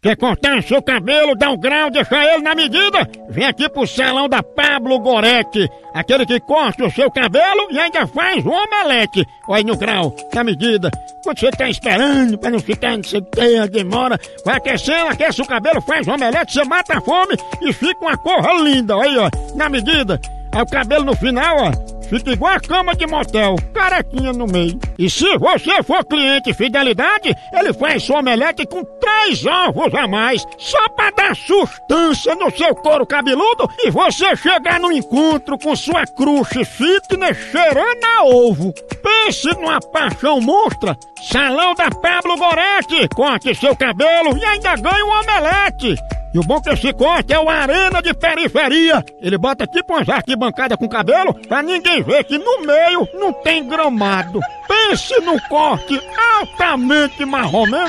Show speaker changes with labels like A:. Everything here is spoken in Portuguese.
A: Quer cortar seu cabelo, dar um grau, deixar ele na medida? Vem aqui pro salão da Pablo Goretti, aquele que corta o seu cabelo e ainda faz o omelete. Olha no grau, na medida. Quando você tá esperando pra não ficar, não sei o que, demora, vai aquecendo, aquece o cabelo, faz o omelete, você mata a fome e fica uma cor linda. Olha aí, ó, na medida. Aí o cabelo no final, ó, Fica igual a cama de motel, carequinha no meio. E se você for cliente fidelidade, ele faz sua omelete com três ovos a mais, só pra dar sustância no seu couro cabeludo e você chegar no encontro com sua crush fitness cheirando a ovo. Pense numa paixão monstra. Salão da Pablo Goretti, corte seu cabelo e ainda ganha um omelete. E o bom que esse corte é o arena de periferia. Ele bota tipo umas arquibancadas com cabelo pra ninguém ver que no meio não tem gramado. Pense no corte altamente marromeno.